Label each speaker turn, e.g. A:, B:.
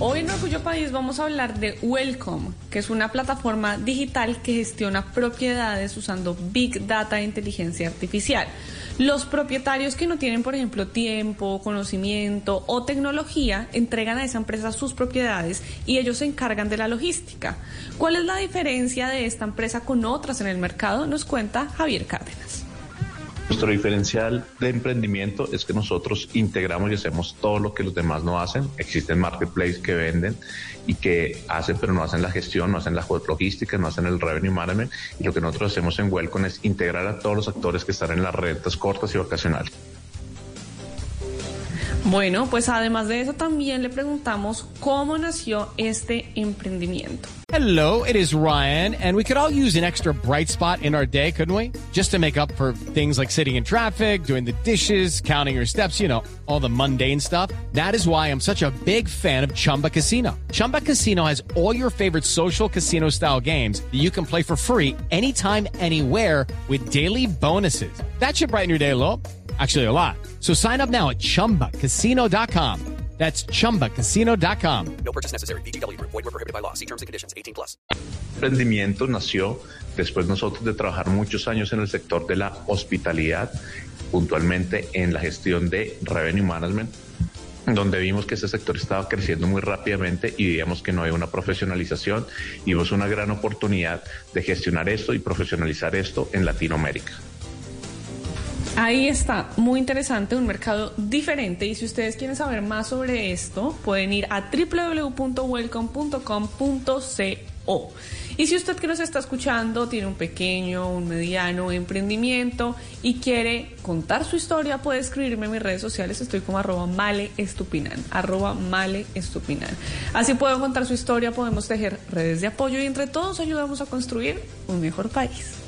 A: Hoy en Orgullo País vamos a hablar de Welcome, que es una plataforma digital que gestiona propiedades usando Big Data e inteligencia artificial. Los propietarios que no tienen, por ejemplo, tiempo, conocimiento o tecnología, entregan a esa empresa sus propiedades y ellos se encargan de la logística. ¿Cuál es la diferencia de esta empresa con otras en el mercado? Nos cuenta Javier Cárdenas.
B: Nuestro diferencial de emprendimiento es que nosotros integramos y hacemos todo lo que los demás no hacen. Existen marketplaces que venden y que hacen, pero no hacen la gestión, no hacen la logística, no hacen el revenue management. Y lo que nosotros hacemos en Welcome es integrar a todos los actores que están en las rentas cortas y vacacionales.
A: Bueno, pues además de eso también le preguntamos cómo nació este emprendimiento.
C: Hello, it is Ryan, and we could all use an extra bright spot in our day, couldn't we? Just to make up for things like sitting in traffic, doing the dishes, counting your steps, you know, all the mundane stuff. That is why I'm such a big fan of Chumba Casino. Chumba Casino has all your favorite social casino style games that you can play for free anytime, anywhere with daily bonuses. That should brighten your day a little. Actually, a lot. So sign up now at chumbacasino.com. That's chumbacasino.com.
D: No purchase necessary. VGW Group. Void were prohibited by law. See terms and conditions. 18 plus.
B: Emprendimiento nació después nosotros de trabajar muchos años en el sector de la hospitalidad, puntualmente en la gestión de revenue management donde vimos que ese sector estaba creciendo muy rápidamente y veíamos que no había una profesionalización y vimos una gran oportunidad de gestionar esto y profesionalizar esto en Latinoamérica.
A: Ahí está, muy interesante, un mercado diferente y si ustedes quieren saber más sobre esto, pueden ir a www.welcome.com.co. Y si usted que nos está escuchando tiene un pequeño, un mediano emprendimiento y quiere contar su historia, puede escribirme en mis redes sociales. Estoy como arroba male estupinan, arroba male estupinan. Así puedo contar su historia, podemos tejer redes de apoyo y entre todos ayudamos a construir un mejor país.